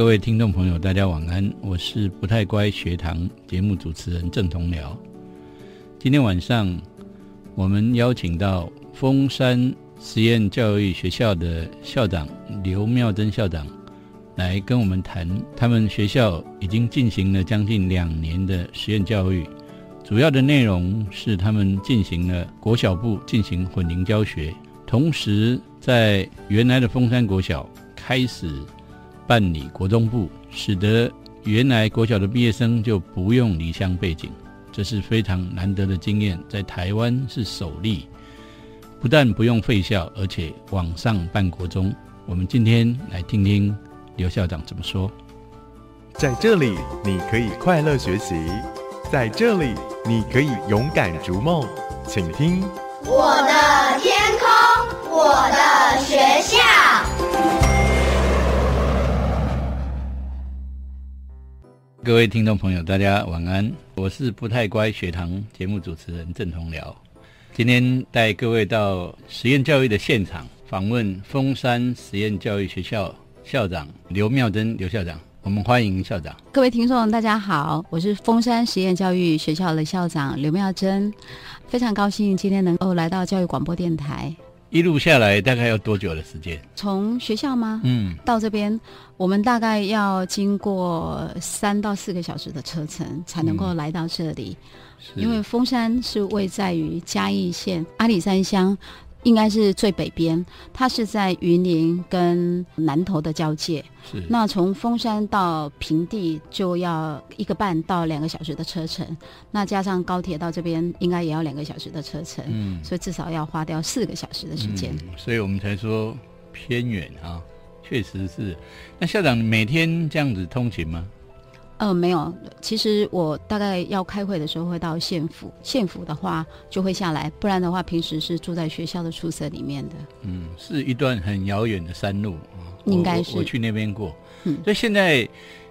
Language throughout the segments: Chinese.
各位听众朋友，大家晚安，我是不太乖学堂节目主持人郑同僚。今天晚上我们邀请到峰山实验教育学校的校长刘妙珍校长来跟我们谈，他们学校已经进行了将近两年的实验教育，主要的内容是他们进行了国小部进行混龄教学，同时在原来的峰山国小开始。办理国中部，使得原来国小的毕业生就不用离乡背景，这是非常难得的经验，在台湾是首例。不但不用废校，而且网上办国中。我们今天来听听刘校长怎么说。在这里，你可以快乐学习；在这里，你可以勇敢逐梦。请听我的天空，我的学校。各位听众朋友，大家晚安。我是不太乖学堂节目主持人郑同僚，今天带各位到实验教育的现场，访问峰山实验教育学校校长刘妙珍刘校长。我们欢迎校长。各位听众，大家好，我是峰山实验教育学校的校长刘妙珍，非常高兴今天能够来到教育广播电台。一路下来大概要多久的时间？从学校吗？嗯，到这边我们大概要经过三到四个小时的车程才能够来到这里，因为峰山是位在于嘉义县阿里山乡。应该是最北边，它是在云林跟南投的交界。是。那从峰山到平地就要一个半到两个小时的车程，那加上高铁到这边应该也要两个小时的车程。嗯。所以至少要花掉四个小时的时间。所以我们才说偏远啊，确实是。那校长每天这样子通勤吗？呃，没有。其实我大概要开会的时候会到县府，县府的话就会下来，不然的话平时是住在学校的宿舍里面的。嗯，是一段很遥远的山路啊。应该是我去那边过。嗯，所以现在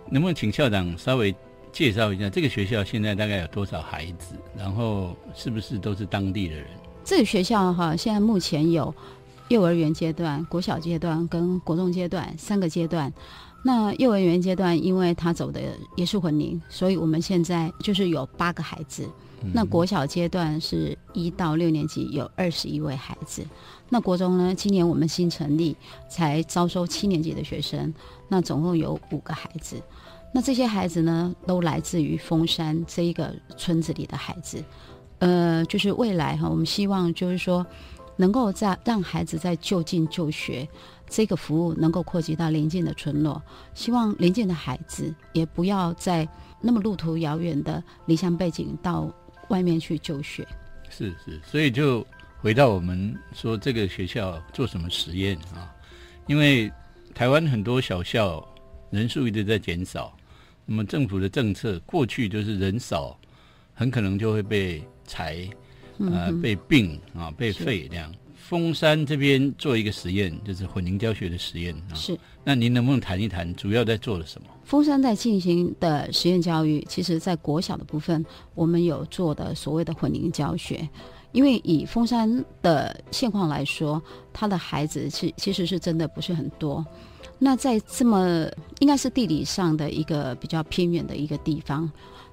能不能请校长稍微介绍一下这个学校现在大概有多少孩子，然后是不是都是当地的人？这个学校哈，现在目前有幼儿园阶段、国小阶段跟国中阶段三个阶段。那幼儿园阶段，因为他走的也是混龄，所以我们现在就是有八个孩子。那国小阶段是一到六年级，有二十一位孩子。那国中呢，今年我们新成立，才招收七年级的学生，那总共有五个孩子。那这些孩子呢，都来自于峰山这一个村子里的孩子。呃，就是未来哈，我们希望就是说，能够在让孩子在就近就学。这个服务能够扩及到邻近的村落，希望邻近的孩子也不要在那么路途遥远的离乡背景到外面去就学。是是，所以就回到我们说这个学校做什么实验啊？因为台湾很多小校人数一直在减少，那么政府的政策过去就是人少，很可能就会被裁，呃，被并啊，被废这样。峰山这边做一个实验，就是混凝教学的实验啊。是，那您能不能谈一谈，主要在做了什么？峰山在进行的实验教育，其实在国小的部分，我们有做的所谓的混凝教学。因为以峰山的现况来说，他的孩子是其实是真的不是很多。那在这么应该是地理上的一个比较偏远的一个地方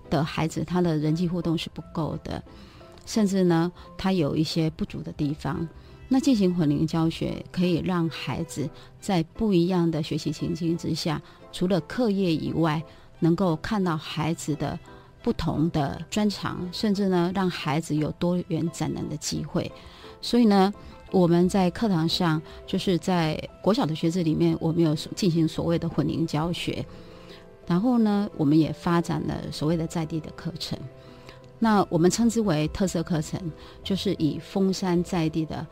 的孩子，他的人际互动是不够的，甚至呢，他有一些不足的地方。那进行混龄教学，可以让孩子在不一样的学习情境之下，除了课业以外，能够看到孩子的不同的专长，甚至呢，让孩子有多元展能的机会。所以呢，我们在课堂上，就是在国小的学子里面，我们有进行所谓的混龄教学，然后呢，我们也发展了所谓的在地的课程。那我们称之为特色课程，就是以封山在地的。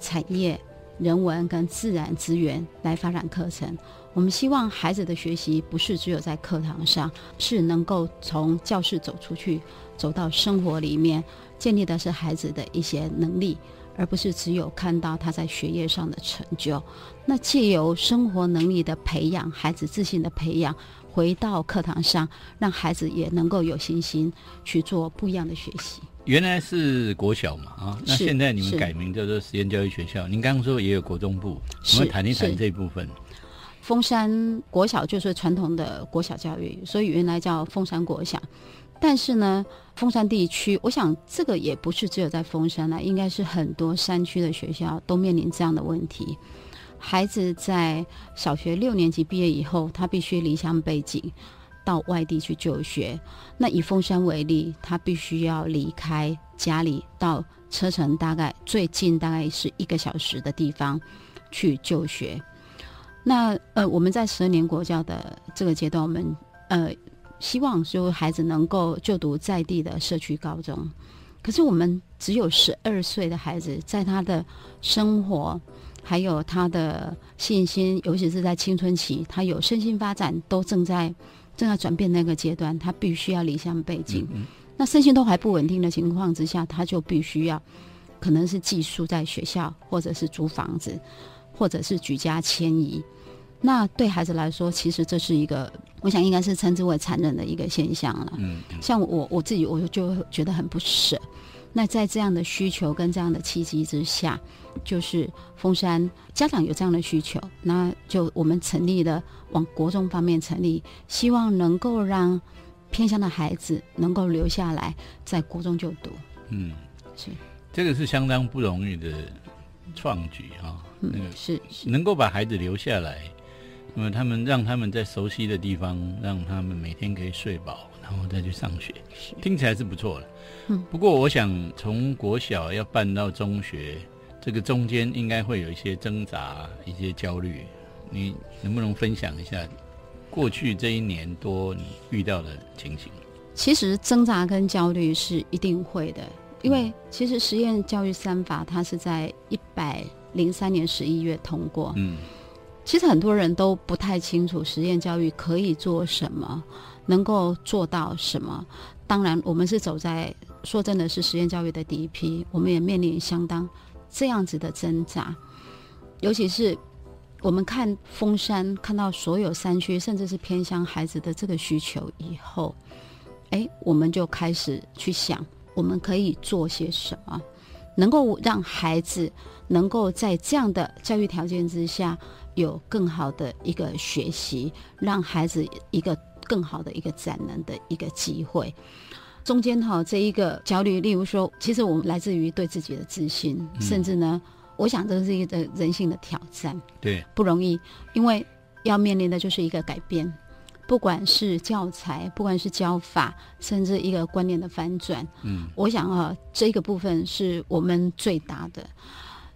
产业、人文跟自然资源来发展课程。我们希望孩子的学习不是只有在课堂上，是能够从教室走出去，走到生活里面，建立的是孩子的一些能力，而不是只有看到他在学业上的成就。那借由生活能力的培养，孩子自信的培养，回到课堂上，让孩子也能够有信心去做不一样的学习。原来是国小嘛啊，那现在你们改名叫做实验教育学校。您刚刚说也有国中部，我们谈一谈这部分。凤山国小就是传统的国小教育，所以原来叫凤山国小。但是呢，凤山地区，我想这个也不是只有在凤山啦，应该是很多山区的学校都面临这样的问题。孩子在小学六年级毕业以后，他必须离乡背井，到外地去就学。那以凤山为例，他必须要离开家里，到车程大概最近大概是一个小时的地方去就学。那呃，我们在十二年国教的这个阶段，我们呃希望说孩子能够就读在地的社区高中。可是我们只有十二岁的孩子，在他的生活还有他的信心，尤其是在青春期，他有身心发展都正在正在转变那个阶段，他必须要离乡背井。那身心都还不稳定的情况之下，他就必须要可能是寄宿在学校，或者是租房子，或者是举家迁移。那对孩子来说，其实这是一个，我想应该是称之为残忍的一个现象了。嗯，像我我自己，我就觉得很不舍。那在这样的需求跟这样的契机之下，就是峰山家长有这样的需求，那就我们成立了往国中方面成立，希望能够让偏乡的孩子能够留下来在国中就读。嗯，是这个是相当不容易的创举啊。嗯那个是是能够把孩子留下来，那么他们让他们在熟悉的地方，让他们每天可以睡饱，然后再去上学，听起来是不错的。嗯，不过我想从国小要办到中学，这个中间应该会有一些挣扎、一些焦虑。你能不能分享一下过去这一年多你遇到的情形？其实挣扎跟焦虑是一定会的，因为其实实验教育三法它是在一百零三年十一月通过，嗯其实很多人都不太清楚实验教育可以做什么，能够做到什么。当然，我们是走在说真的是实验教育的第一批，我们也面临相当这样子的挣扎，尤其是我们看峰山，看到所有山区甚至是偏乡孩子的这个需求以后，哎，我们就开始去想，我们可以做些什么，能够让孩子能够在这样的教育条件之下。有更好的一个学习，让孩子一个更好的一个展能的一个机会。中间哈这一个焦虑，例如说，其实我们来自于对自己的自信，嗯甚至呢，我想这是一个人性的挑战，对，不容易，因为要面临的就是一个改变，不管是教材，不管是教法，甚至一个观念的翻转。嗯，我想啊，这个部分是我们最大的。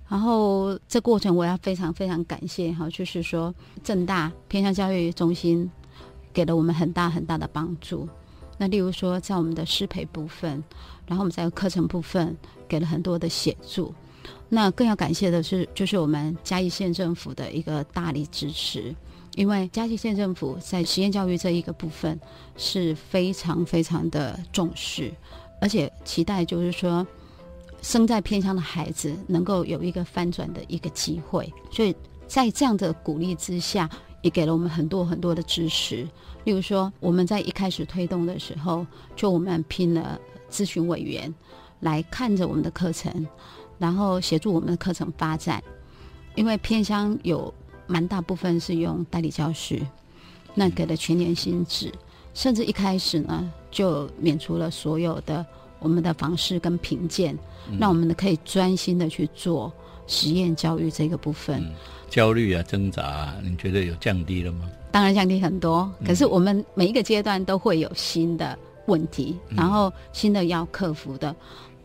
然后这过程我要非常非常感谢哈，就是说正大偏向教育中心给了我们很大很大的帮助。那例如说在我们的师培部分，然后我们在课程部分给了很多的协助。那更要感谢的是，就是我们嘉义县政府的一个大力支持，因为嘉义县政府在实验教育这一个部分是非常非常的重视，而且期待就是说。生在偏乡的孩子能够有一个翻转的一个机会，所以在这样的鼓励之下，也给了我们很多很多的支持。例如说，我们在一开始推动的时候，就我们聘了咨询委员来看着我们的课程，然后协助我们的课程发展。因为偏乡有蛮大部分是用代理教师，那给了全年薪资，甚至一开始呢就免除了所有的我们的房事跟评鉴。让我们呢可以专心的去做实验教育这个部分。嗯焦虑啊、挣扎啊，你觉得有降低了吗？当然降低很多，可是我们每一个阶段都会有新的问题，然后新的要克服的。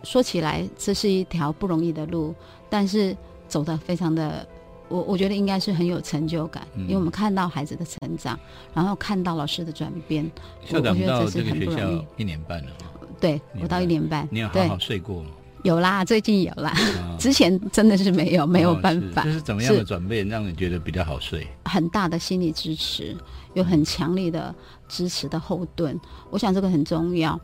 说起来，这是一条不容易的路，但是走的非常的，我我觉得应该是很有成就感，嗯因为我们看到孩子的成长，然后看到老师的转变。校长我我觉到这个学校。一年半了啊，对我到一年半，对你有好好睡过吗？有啦，最近有啦，啊 之前真的是没有，没有哦办法。是这是怎么样的是转变让你觉得比较好睡？很大的心理支持，有很强力的支持的后盾，我想这个很重要。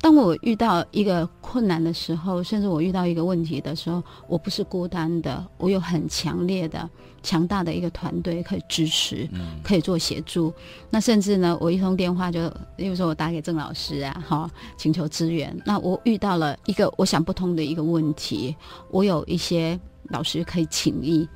当我遇到一个困难的时候，甚至我遇到一个问题的时候，我不是孤单的，我有很强烈的、强大的一个团队可以支持，嗯可以做协助。那甚至呢，我一通电话就，例如说我打给郑老师啊，哈，请求支援。那我遇到了一个我想不通的一个问题，我有一些老师可以请益。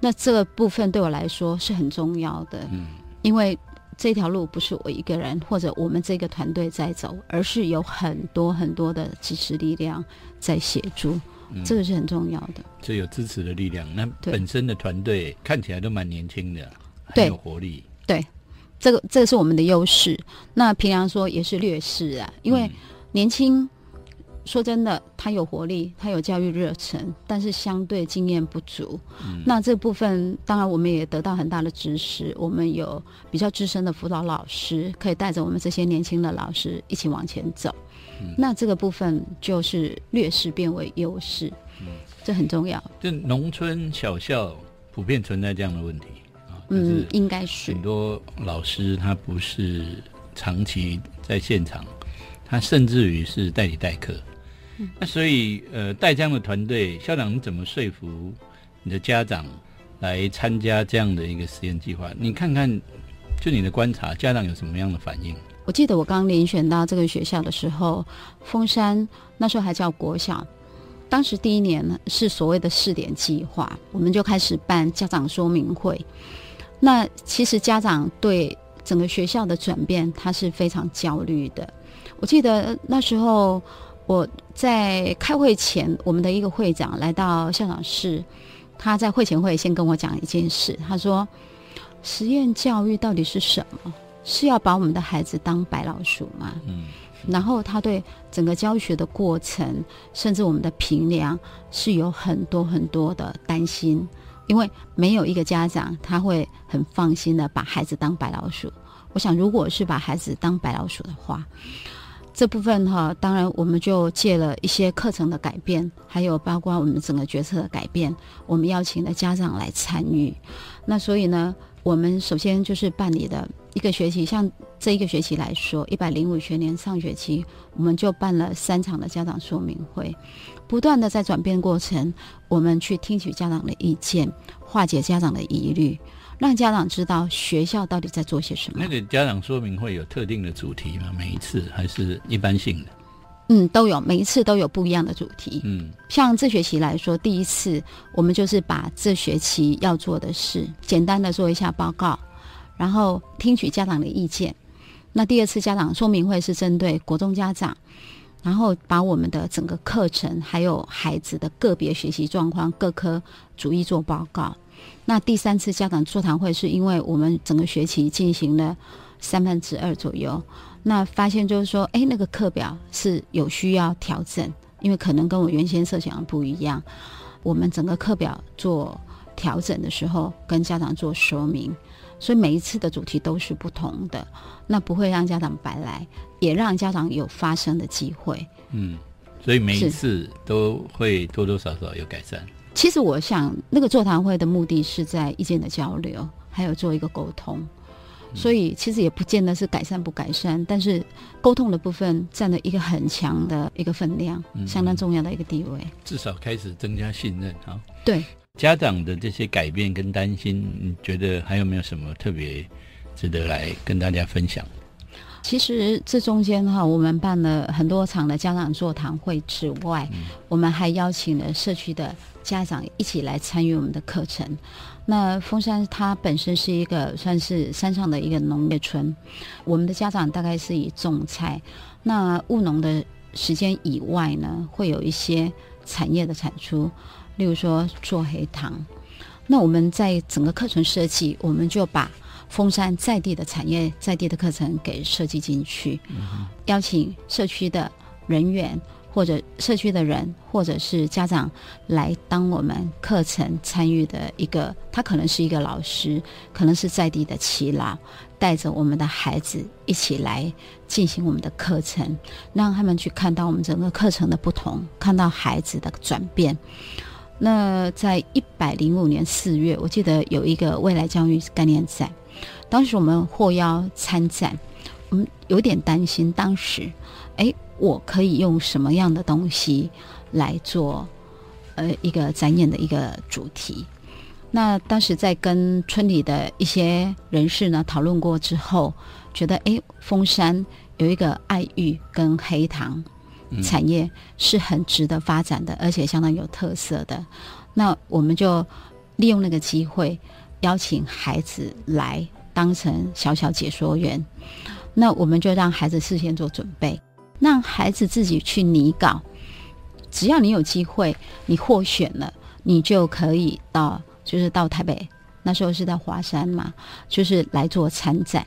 那这个部分对我来说是很重要的，嗯，因为这条路不是我一个人或者我们这个团队在走，而是有很多很多的支持力量在协助，嗯这个是很重要的。这有支持的力量。那本身的团队看起来都蛮年轻的，很有活力。对这个这个是我们的优势。那平常说也是劣势啊，因为嗯年轻，说真的，他有活力，他有教育热忱，但是相对经验不足。嗯那这部分当然我们也得到很大的支持，我们有比较资深的辅导老师，可以带着我们这些年轻的老师一起往前走。嗯那这个部分就是劣势变为优势，这很重要。就农村小校普遍存在这样的问题啊，嗯是，应该是很多老师他不是长期在现场，他甚至于是代理代课。那所以呃，带这样的团队，校长你怎么说服你的家长来参加这样的一个实验计划？你看看，就你的观察，家长有什么样的反应？我记得我刚遴选到这个学校的时候，峰山那时候还叫国小，当时第一年呢是所谓的试点计划，我们就开始办家长说明会。那其实家长对整个学校的转变，他是非常焦虑的。我记得那时候我在开会前，我们的一个会长来到校长室，他在会前会先跟我讲一件事，他说：“实验教育到底是什么？是要把我们的孩子当白老鼠吗？”嗯，然后他对整个教学的过程，甚至我们的评量，是有很多很多的担心，因为没有一个家长他会很放心的把孩子当白老鼠。我想，如果是把孩子当白老鼠的话，这部分哈，当然我们就借了一些课程的改变，还有包括我们整个决策的改变，我们邀请了家长来参与。那所以呢，我们首先就是办理的一个学期，像这一个学期来说，一百零五学年上学期，我们就办了三场的家长说明会，不断的在转变过程，我们去听取家长的意见，化解家长的疑虑，让家长知道学校到底在做些什么。那个家长说明会有特定的主题吗？每一次还是一般性的？嗯，都有，每一次都有不一样的主题。嗯像这学期来说，第一次我们就是把这学期要做的事简单的做一下报告，然后听取家长的意见。那第二次家长说明会是针对国中家长，然后把我们的整个课程还有孩子的个别学习状况各科逐一做报告。那第三次家长座谈会是因为我们整个学期进行了三分之二左右，那发现就是说，哎，那个课表是有需要调整，因为可能跟我原先设想的不一样。我们整个课表做调整的时候，跟家长做说明，所以每一次的主题都是不同的，那不会让家长白来，也让家长有发声的机会。嗯，所以每一次都会多多少少有改善。其实我想，那个座谈会的目的是在意见的交流，还有做一个沟通。所以其实也不见得是改善不改善，但是沟通的部分占了一个很强的一个分量，嗯相当重要的一个地位。至少开始增加信任哈。对，家长的这些改变跟担心，你觉得还有没有什么特别值得来跟大家分享？其实这中间哈，我们办了很多场的家长座谈会之外，我们还邀请了社区的家长一起来参与我们的课程。那峰山它本身是一个算是山上的一个农业村，我们的家长大概是以种菜，那务农的时间以外呢，会有一些产业的产出，例如说做黑糖。那我们在整个课程设计，我们就把峰山在地的产业、在地的课程给设计进去，邀请社区的人员或者社区的人，或者是家长来当我们课程参与的一个，他可能是一个老师，可能是在地的耆老，带着我们的孩子一起来进行我们的课程，让他们去看到我们整个课程的不同，看到孩子的转变。那在一百零五年四月，我记得有一个未来教育概念展，当时我们获邀参展，我们有点担心，当时，哎，我可以用什么样的东西来做，呃，一个展演的一个主题？那当时在跟村里的一些人士呢讨论过之后，觉得哎，峰山有一个爱玉跟黑糖产业是很值得发展的，而且相当有特色的。那我们就利用那个机会邀请孩子来当成小小解说员。那我们就让孩子事先做准备，让孩子自己去拟稿。只要你有机会，你获选了，你就可以到，就是到台北。那时候是在华山嘛，就是来做参展。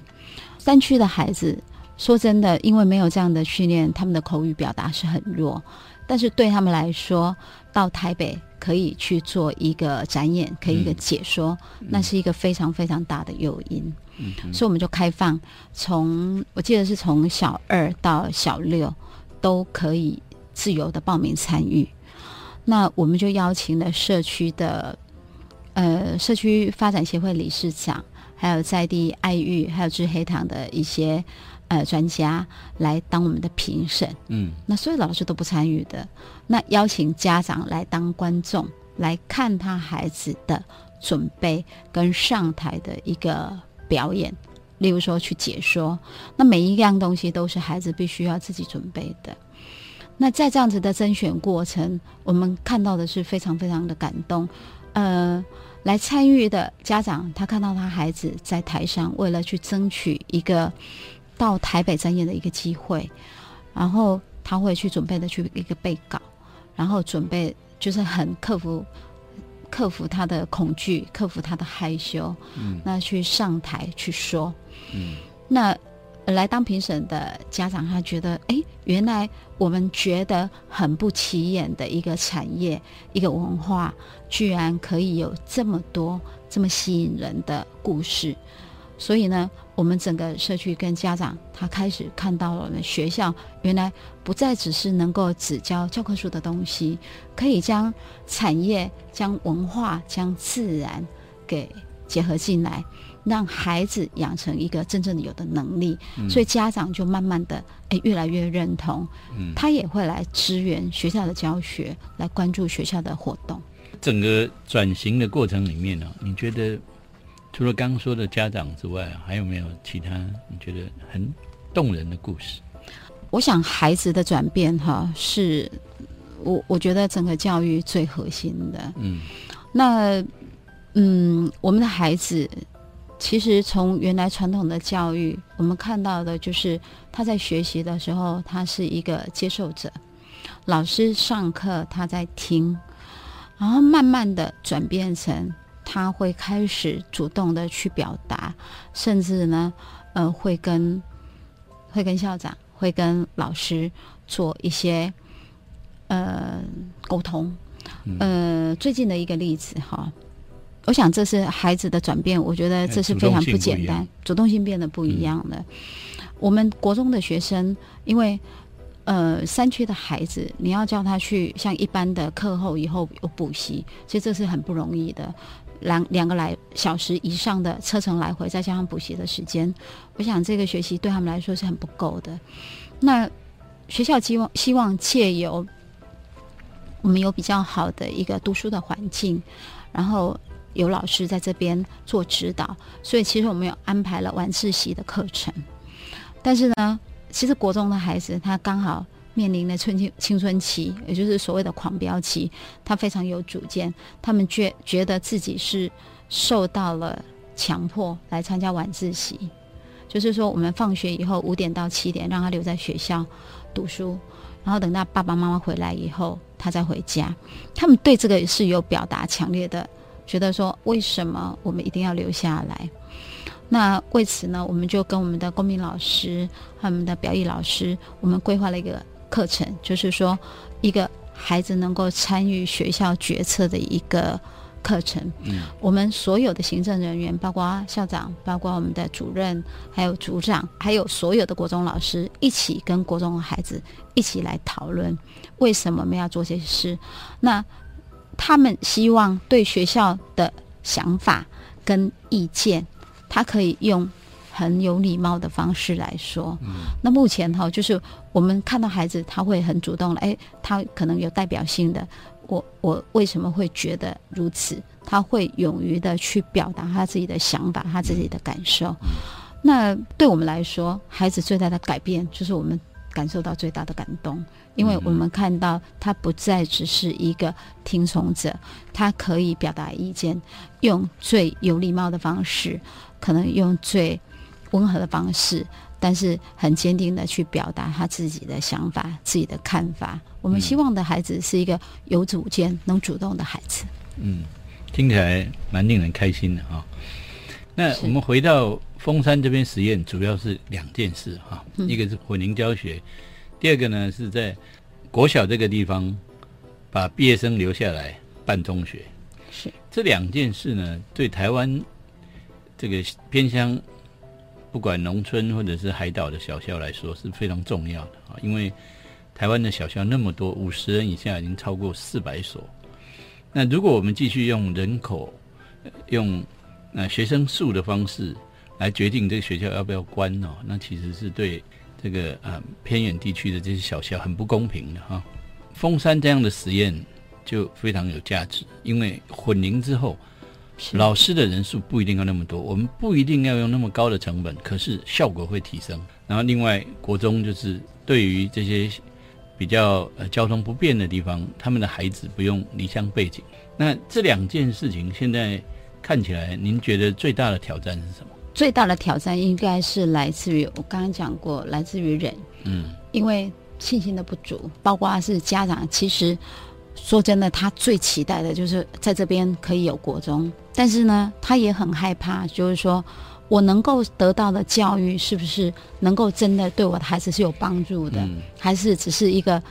山区的孩子，说真的，因为没有这样的训练，他们的口语表达是很弱。但是对他们来说，到台北可以去做一个展演，可以一个解说，那是一个非常非常大的诱因。所以我们就开放，从我记得是从小二到小六都可以自由的报名参与。那我们就邀请了社区的呃社区发展协会理事长，还有在地爱育，还有致黑糖的一些呃专家来当我们的评审。嗯，那所有老师都不参与的，那邀请家长来当观众，来看他孩子的准备跟上台的一个。表演，例如说去解说，那每一样东西都是孩子必须要自己准备的。那在这样子的甄选过程，我们看到的是非常非常的感动。呃，来参与的家长，他看到他孩子在台上，为了去争取一个到台北展演的一个机会，然后他会去准备的去一个备稿，然后准备就是很克服。克服他的恐惧，克服他的害羞，嗯，那去上台去说，嗯，那来当评审的家长，他觉得，哎，原来我们觉得很不起眼的一个产业，一个文化，居然可以有这么多这么吸引人的故事。所以呢，我们整个社区跟家长，他开始看到了学校原来不再只是能够只教教科书的东西，可以将产业、将文化、将自然给结合进来，让孩子养成一个真正的有的能力。所以家长就慢慢的哎越来越认同，他也会来支援学校的教学，来关注学校的活动。整个转型的过程里面呢，你觉得？除了刚刚说的家长之外，还有没有其他你觉得很动人的故事？我想孩子的转变，哈，是我我觉得整个教育最核心的。嗯，那嗯，我们的孩子其实从原来传统的教育，我们看到的就是他在学习的时候，他是一个接受者，老师上课他在听，然后慢慢的转变成。他会开始主动的去表达，甚至呢，呃，会跟会跟校长、会跟老师做一些呃沟通。呃，最近的一个例子哈，我想这是孩子的转变，我觉得这是非常不简单，主动性变得不一样的。我们国中的学生，因为呃山区的孩子，你要叫他去像一般的课后以后有补习，其实这是很不容易的。两两个来小时以上的车程来回，再加上补习的时间，我想这个学习对他们来说是很不够的。那学校希望希望借由我们有比较好的一个读书的环境，然后有老师在这边做指导，所以其实我们有安排了晚自习的课程。但是呢，其实国中的孩子他刚好。面临的春青青春期，也就是所谓的狂飙期，他非常有主见。他们觉觉得自己是受到了强迫来参加晚自习，就是说我们放学以后五点到七点让他留在学校读书，然后等到爸爸妈妈回来以后他再回家。他们对这个是有表达强烈的，觉得说为什么我们一定要留下来？那为此呢，我们就跟我们的公民老师和我们的表演老师，我们规划了一个。课程就是说，一个孩子能够参与学校决策的一个课程。嗯，我们所有的行政人员，包括校长，包括我们的主任，还有组长，还有所有的国中老师，一起跟国中的孩子一起来讨论，为什么我们要做这些事？那他们希望对学校的想法跟意见，他可以用。很有礼貌的方式来说，那目前哈，就是我们看到孩子他会很主动了，哎，他可能有代表性的，我我为什么会觉得如此？他会勇于的去表达他自己的想法，他自己的感受。那对我们来说，孩子最大的改变就是我们感受到最大的感动，因为我们看到他不再只是一个听从者，他可以表达意见，用最有礼貌的方式，可能用最温和的方式，但是很坚定的去表达他自己的想法、自己的看法。我们希望的孩子是一个有主见、能主动的孩子。嗯，听起来蛮令人开心的啊。那我们回到峰山这边实验，主要是两件事哈，一个是混龄教学，第二个呢是在国小这个地方把毕业生留下来办中学。是这两件事呢，对台湾这个偏乡，不管农村或者是海岛的小校来说是非常重要的啊，因为台湾的小校那么多，五十人以下已经超过四百所。那如果我们继续用人口用那学生数的方式来决定这个学校要不要关哦，那其实是对这个呃偏远地区的这些小校很不公平的哈。峰山这样的实验就非常有价值，因为混龄之后，老师的人数不一定要那么多，我们不一定要用那么高的成本，可是效果会提升。然后另外国中就是对于这些比较呃交通不便的地方，他们的孩子不用离乡背景。那这两件事情现在。看起来，您觉得最大的挑战是什么？最大的挑战应该是来自于我刚刚讲过，来自于人。嗯，因为信心的不足，包括是家长。其实说真的，他最期待的就是在这边可以有国中，但是呢，他也很害怕，就是说我能够得到的教育是不是能够真的对我的孩子是有帮助的，还是只是一个。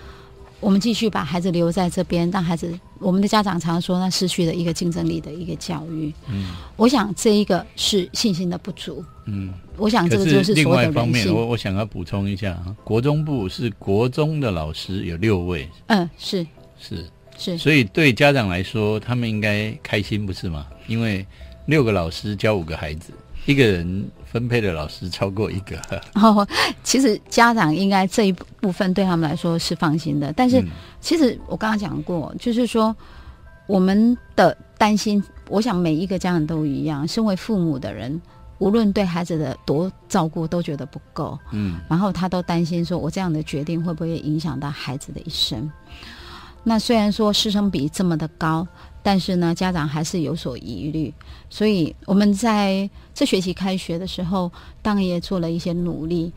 我们继续把孩子留在这边，让孩子。我们的家长常说，那失去了一个竞争力的一个教育。嗯，我想这一个是信心的不足。嗯，我想这个就是另外一方面。我我想要补充一下啊，国中部是国中的老师有六位。嗯，是是是，所以对家长来说，他们应该开心不是吗？因为六个老师教五个孩子，一个人。分配的老师超过一个 哦，其实家长应该这一部分对他们来说是放心的。但是，其实我刚刚讲过，就是说我们的担心，我想每一个家长都一样。身为父母的人，无论对孩子的多照顾，都觉得不够。嗯，然后他都担心说，我这样的决定会不会影响到孩子的一生？那虽然说师生比这么的高。但是呢，家长还是有所疑虑，所以我们在这学期开学的时候，当然也做了一些努力。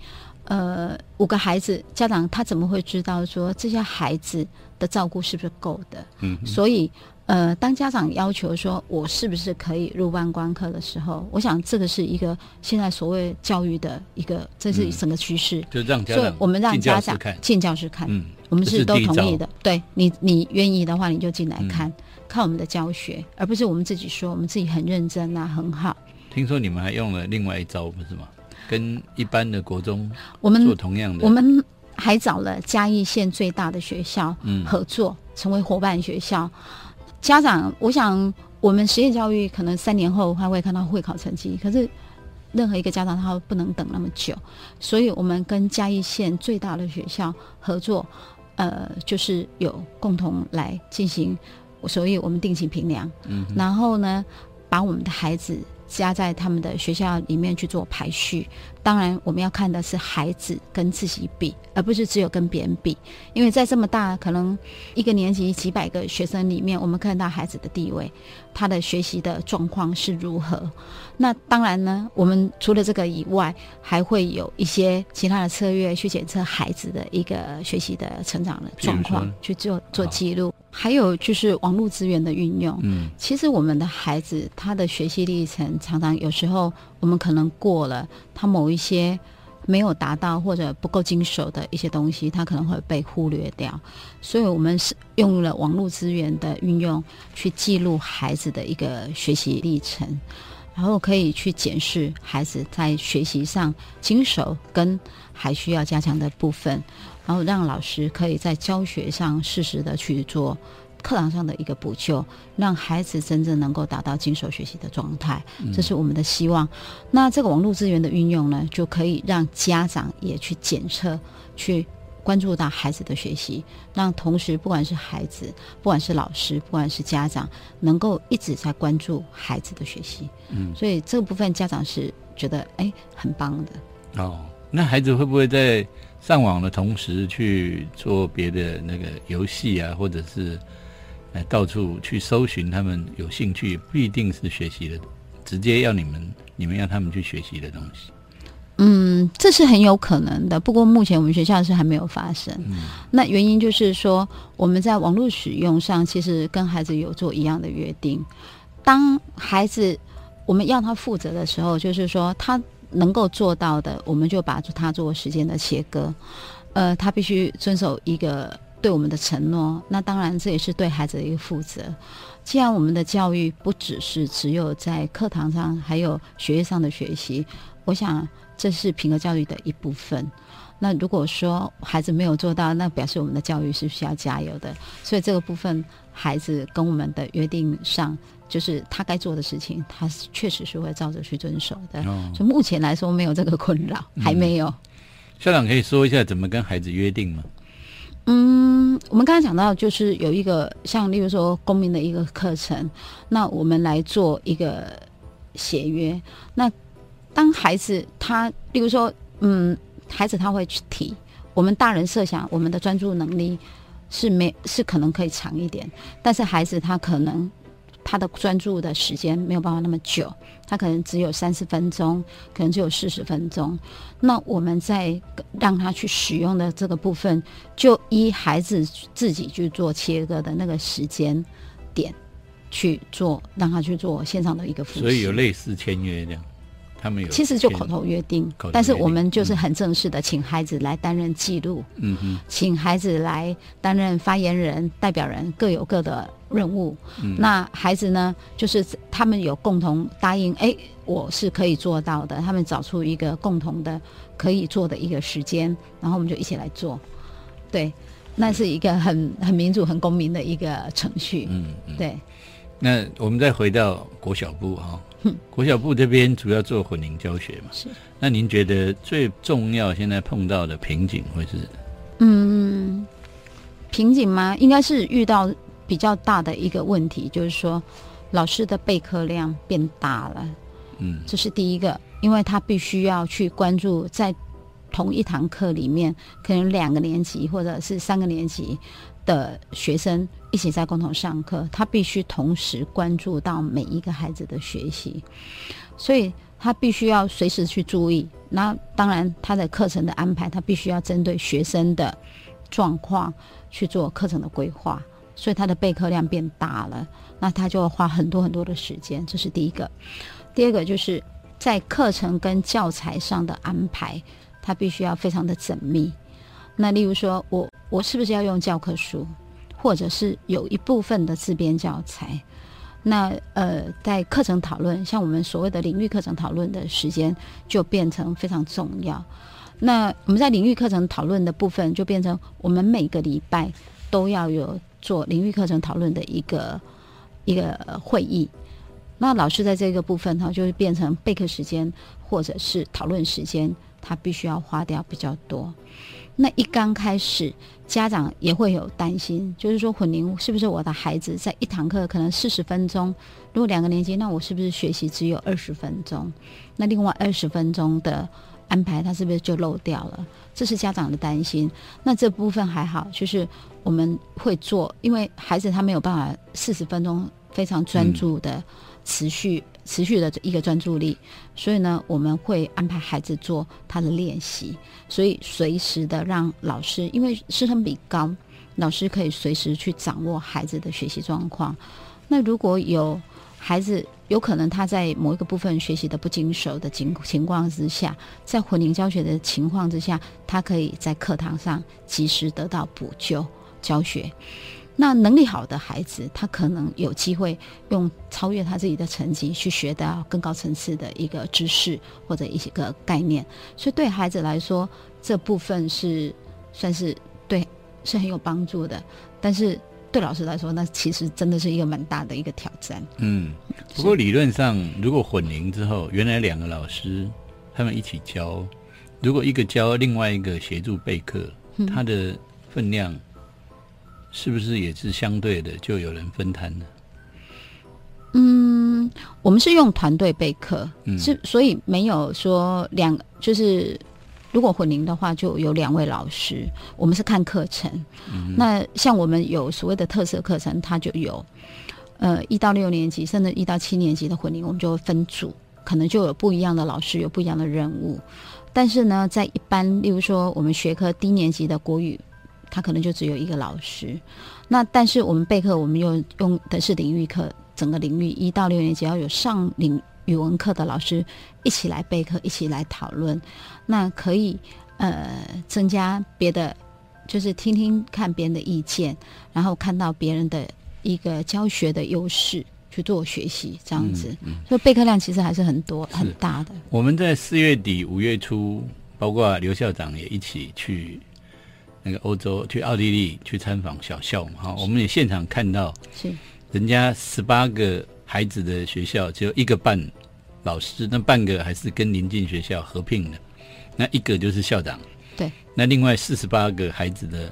呃，五个孩子，家长他怎么会知道说这些孩子的照顾是不是够的？嗯，所以呃，当家长要求说我是不是可以入班观课的时候，我想这个是一个现在所谓教育的一个，这是整个趋势。就让家长，我们让家长进教室看，嗯，我们是都同意的。对你，你愿意的话，你就进来看。看我们的教学，而不是我们自己说我们自己很认真啊，很好。听说你们还用了另外一招，不是吗？跟一般的国中我们做同样的，我们还找了嘉义县最大的学校合作，成为伙伴学校。家长，我想我们实验教育可能三年后他会看到会考成绩，可是任何一个家长他不能等那么久，所以我们跟嘉义县最大的学校合作，呃，就是有共同来进行。所以我们定期评量，然后呢，把我们的孩子加在他们的学校里面去做排序。当然，我们要看的是孩子跟自己比，而不是只有跟别人比。因为在这么大，可能一个年级几百个学生里面，我们看到孩子的地位，他的学习的状况是如何。那当然呢，我们除了这个以外，还会有一些其他的策略去检测孩子的一个学习的成长的状况，去做做记录。还有就是网络资源的运用。嗯，其实我们的孩子他的学习历程，常常有时候我们可能过了他某一些没有达到或者不够经手的一些东西，他可能会被忽略掉。所以我们是用了网络资源的运用去记录孩子的一个学习历程，然后可以去检视孩子在学习上经手跟还需要加强的部分。然后让老师可以在教学上适时的去做课堂上的一个补救，让孩子真正能够达到精手学习的状态，这是我们的希望。那这个网络资源的运用呢，就可以让家长也去检测、去关注到孩子的学习，让同时不管是孩子、不管是老师、不管是家长，能够一直在关注孩子的学习。嗯，所以这个部分家长是觉得哎很棒的。哦。那孩子会不会在上网的同时去做别的那个游戏啊，或者是呃到处去搜寻他们有兴趣，不一定是学习的，直接要你们你们要他们去学习的东西。嗯，这是很有可能的。不过目前我们学校是还没有发生。那原因就是说，我们在网络使用上，其实跟孩子有做一样的约定。当孩子我们要他负责的时候，就是说他能够做到的，我们就把他做时间的切割。呃，他必须遵守一个对我们的承诺。那当然，这也是对孩子的一个负责。既然我们的教育不只是只有在课堂上，还有学业上的学习，我想。这是品格教育的一部分。那如果说孩子没有做到，那表示我们的教育是需要加油的。所以这个部分，孩子跟我们的约定上，就是他该做的事情，他确实是会照着去遵守的。所以目前来说，没有这个困扰，还没有。校长可以说一下怎么跟孩子约定吗？嗯，我们刚才讲到，就是有一个像，例如说公民的一个课程，那我们来做一个协约。那当孩子他，例如说，嗯，孩子他会去提，我们大人设想我们的专注能力是没是可能可以长一点，但是孩子他可能他的专注的时间没有办法那么久，他可能只有三十分钟，可能只有四十分钟。那我们在让他去使用的这个部分，就依孩子自己去做切割的那个时间点去做，让他去做线上的一个复习。所以有类似签约这样。他们有，其实就口头约定，但是我们就是很正式的，请孩子来担任记录，嗯哼，请孩子来担任发言人、代表人，各有各的任务。那孩子呢，就是他们有共同答应，哎，我是可以做到的。他们找出一个共同的可以做的一个时间，然后我们就一起来做。对，那是一个很很民主、很公民的一个程序。嗯，对。那我们再回到国小部哈。国小部这边主要做混龄教学嘛？是。那您觉得最重要现在碰到的瓶颈会是？嗯，瓶颈吗？应该是遇到比较大的一个问题，就是说老师的备课量变大了。嗯，这是第一个，因为他必须要去关注在同一堂课里面，可能两个年级或者是三个年级的学生。一起在共同上课，他必须同时关注到每一个孩子的学习，所以他必须要随时去注意。那当然，他的课程的安排，他必须要针对学生的状况去做课程的规划。所以他的备课量变大了，那他就要花很多很多的时间。这是第一个。第二个就是在课程跟教材上的安排，他必须要非常的缜密。那例如说，我我是不是要用教科书？或者是有一部分的自编教材，那呃，在课程讨论，像我们所谓的领域课程讨论的时间就变成非常重要。那我们在领域课程讨论的部分，就变成我们每个礼拜都要有做领域课程讨论的一个一个会议。那老师在这个部分，他就是变成备课时间或者是讨论时间，他必须要花掉比较多。那一刚开始，家长也会有担心，就是说混龄是不是我的孩子在一堂课可能四十分钟，如果两个年级，那我是不是学习只有二十分钟？那另外二十分钟的安排，他是不是就漏掉了？这是家长的担心。那这部分还好，就是我们会做，因为孩子他没有办法四十分钟非常专注的持续。持续的一个专注力，所以呢，我们会安排孩子做他的练习，所以随时的让老师，因为师生比高，老师可以随时去掌握孩子的学习状况。那如果有孩子有可能他在某一个部分学习的不精熟的情情况之下，在混龄教学的情况之下，他可以在课堂上及时得到补救教学。那能力好的孩子，他可能有机会用超越他自己的成绩去学到更高层次的一个知识或者一些个概念，所以对孩子来说，这部分是算是对是很有帮助的。但是对老师来说，那其实真的是一个蛮大的一个挑战。嗯，不过理论上，如果混龄之后，原来两个老师他们一起教，如果一个教，另外一个协助备课，他的分量。是不是也是相对的，就有人分摊呢？嗯，我们是用团队备课，是所以没有说两就是如果混龄的话，就有两位老师，我们是看课程。那像我们有所谓的特色课程，它就有呃一到六年级，甚至一到七年级的混龄，我们就会分组，可能就有不一样的老师，有不一样的任务。但是呢，在一般，例如说我们学科低年级的国语，它可能就只有一个老师。那但是我们备课，我们又用的是领域课，整个领域一到六年级要有上领语文课的老师一起来备课，一起来讨论，那可以呃增加别的，就是听听看别人的意见，然后看到别人的一个教学的优势去做学习，这样子。所以备课量其实还是很多很大的。我们在四月底五月初，包括刘校长也一起去那个欧洲，去奥地利去参访小校嘛，哈，我们也现场看到是人家十八个孩子的学校只有一个半老师，那半个还是跟邻近学校合并的，那一个就是校长。对，那另外四十八个孩子的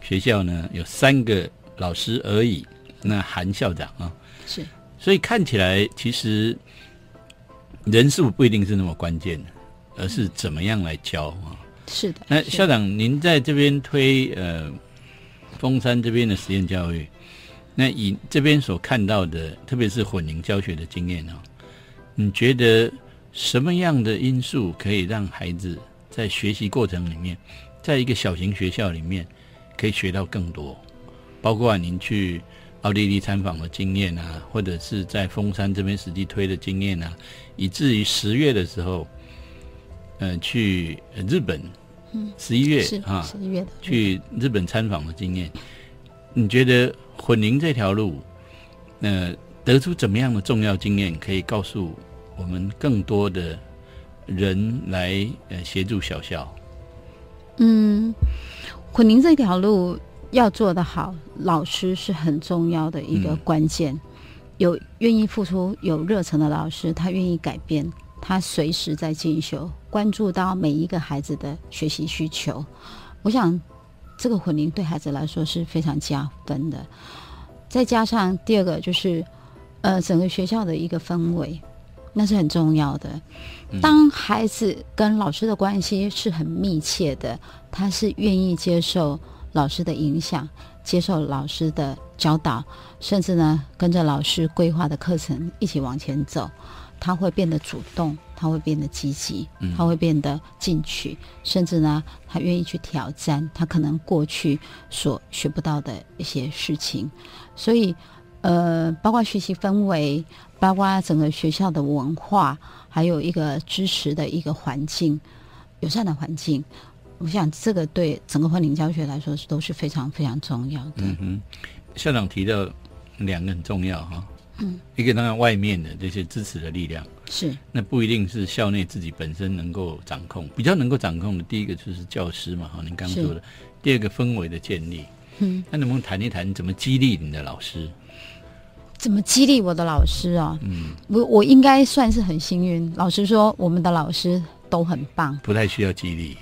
学校呢，有三个老师而已，那韩校长啊。是所以看起来，其实人数不一定是那么关键的，而是怎么样来教啊。是的。那校长，您在这边推呃峰山这边的实验教育，那以这边所看到的，特别是混龄教学的经验哦，你觉得什么样的因素可以让孩子在学习过程里面，在一个小型学校里面可以学到更多？包括您去奥地利参访的经验啊，或者是在峰山这边实际推的经验啊，以至于十月的时候，呃，去呃日本，嗯，十一月是啊，十一月的去日本参访的经验，你觉得混龄这条路，呃，得出怎么样的重要经验，可以告诉我们更多的人来呃协助小校？嗯，混龄这条路要做得好，老师是很重要的一个嗯关键。有愿意付出、有热忱的老师，他愿意改变，他随时在进修，关注到每一个孩子的学习需求。我想，这个混龄对孩子来说是非常加分的。再加上第二个就是，呃，整个学校的一个氛围，那是很重要的。当孩子跟老师的关系是很密切的，他是愿意接受老师的影响，接受老师的教导，甚至呢跟着老师规划的课程一起往前走，他会变得主动，他会变得积极，他会变得进取，甚至呢他愿意去挑战他可能过去所学不到的一些事情，所以呃，包括学习氛围，包括整个学校的文化，还有一个支持的一个环境，友善的环境。我想这个对整个婚龄教学来说是都是非常非常重要的。嗯哼，校长提到两个很重要哈，嗯，一个当然外面的这些支持的力量，是那不一定是校内自己本身能够掌控，比较能够掌控的，第一个就是教师嘛，哈，您刚说的，第二个氛围的建立，嗯，那能不能谈一谈怎么激励你的老师？怎么激励我的老师啊？嗯，我我应该算是很幸运。老实说，我们的老师都很棒，不太需要激励，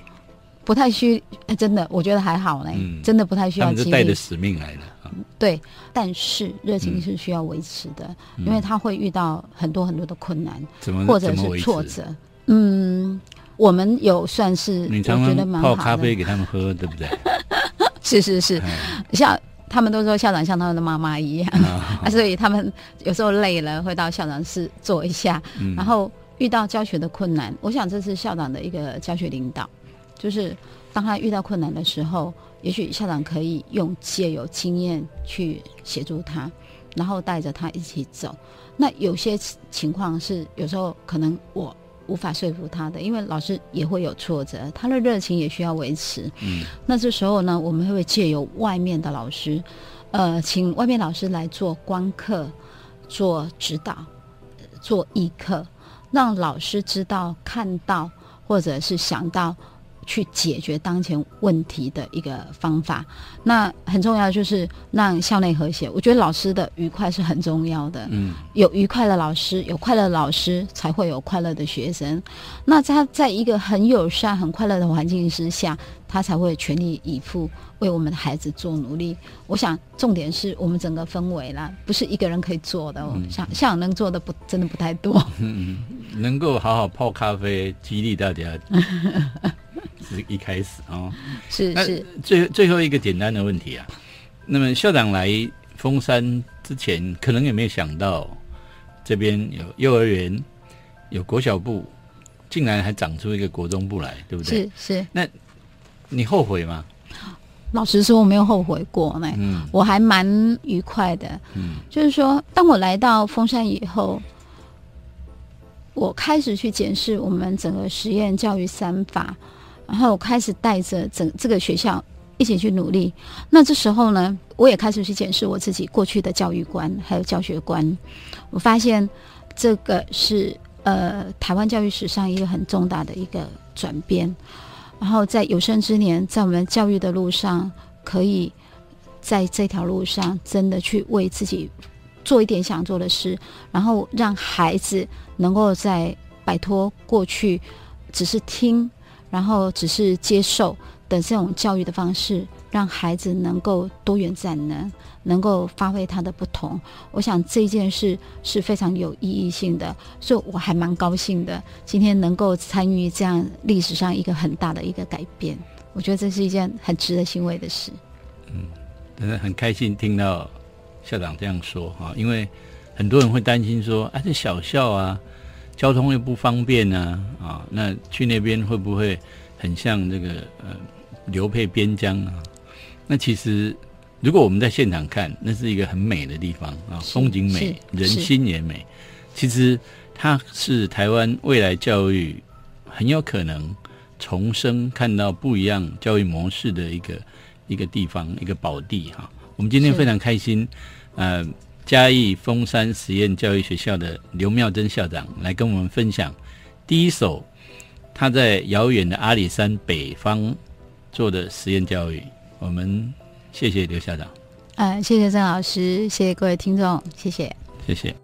不太需，哎真的，我觉得还好呢，嗯。真的不太需要激励。们是带着使命来的啊。对，但是热情是需要维持的，因为他会遇到很多很多的困难，怎或者是挫折。嗯，我们有算是你常我觉得常泡蛮好的，咖啡给他们喝，对不对？是是是，嗯。像他们都说校长像他们的妈妈一样，所以他们有时候累了会到校长室坐一下，嗯。然后遇到教学的困难，我想这是校长的一个教学领导，就是当他遇到困难的时候，也许校长可以用借由经验去协助他，然后带着他一起走。那有些情情况是有时候可能我无法说服他的，因为老师也会有挫折，他的热情也需要维持。嗯那这时候呢，我们会借由外面的老师，呃，请外面老师来做观课、做指导、呃做议课，让老师知道、看到或者是想到去解决当前问题的一个方法。那很重要就是让校内和谐。我觉得老师的愉快是很重要的。嗯有愉快的老师，有快乐的老师，才会有快乐的学生。那他在一个很友善、很快乐的环境之下，他才会全力以赴为我们的孩子做努力。我想重点是我们整个氛围啦，不是一个人可以做的。哦。像像能做的不真的不太多。嗯能够好好泡咖啡，激励大家，是一开始哦。是是，最最后一个简单的问题啊，那么校长来峰山之前，可能也没有想到这边有幼儿园，有国小部，竟然还长出一个国中部来，对不对？是是。那你后悔吗？老实说，我没有后悔过呢。嗯我还蛮愉快的。嗯就是说，当我来到峰山以后，我开始去检视我们整个实验教育三法，然后我开始带着整这个学校一起去努力。那这时候呢，我也开始去检视我自己过去的教育观还有教学观。我发现这个是呃台湾教育史上一个很重大的一个转变。然后在有生之年，在我们教育的路上，可以在这条路上真的去为自己做一点想做的事，然后让孩子能够在摆脱过去只是听，然后只是接受的这种教育的方式，让孩子能够多元展能，能够发挥他的不同。我想这件事是非常有意义性的，所以我还蛮高兴的，今天能够参与这样历史上一个很大的一个改变。我觉得这是一件很值得欣慰的事。嗯真的很开心听到校长这样说哈，因为很多人会担心说，啊，这小校啊，交通又不方便啊，啊，那去那边会不会很像这个呃流配边疆啊？那其实如果我们在现场看，那是一个很美的地方啊，风景美，人心也美。其实它是台湾未来教育很有可能重生，看到不一样教育模式的一个一个地方，一个宝地哈。我们今天非常开心，呃，嘉义峰山实验教育学校的刘妙珍校长来跟我们分享第一手他在遥远的阿里山北方做的实验教育。我们谢谢刘校长，嗯，谢谢郑老师，谢谢各位听众，谢谢。谢谢。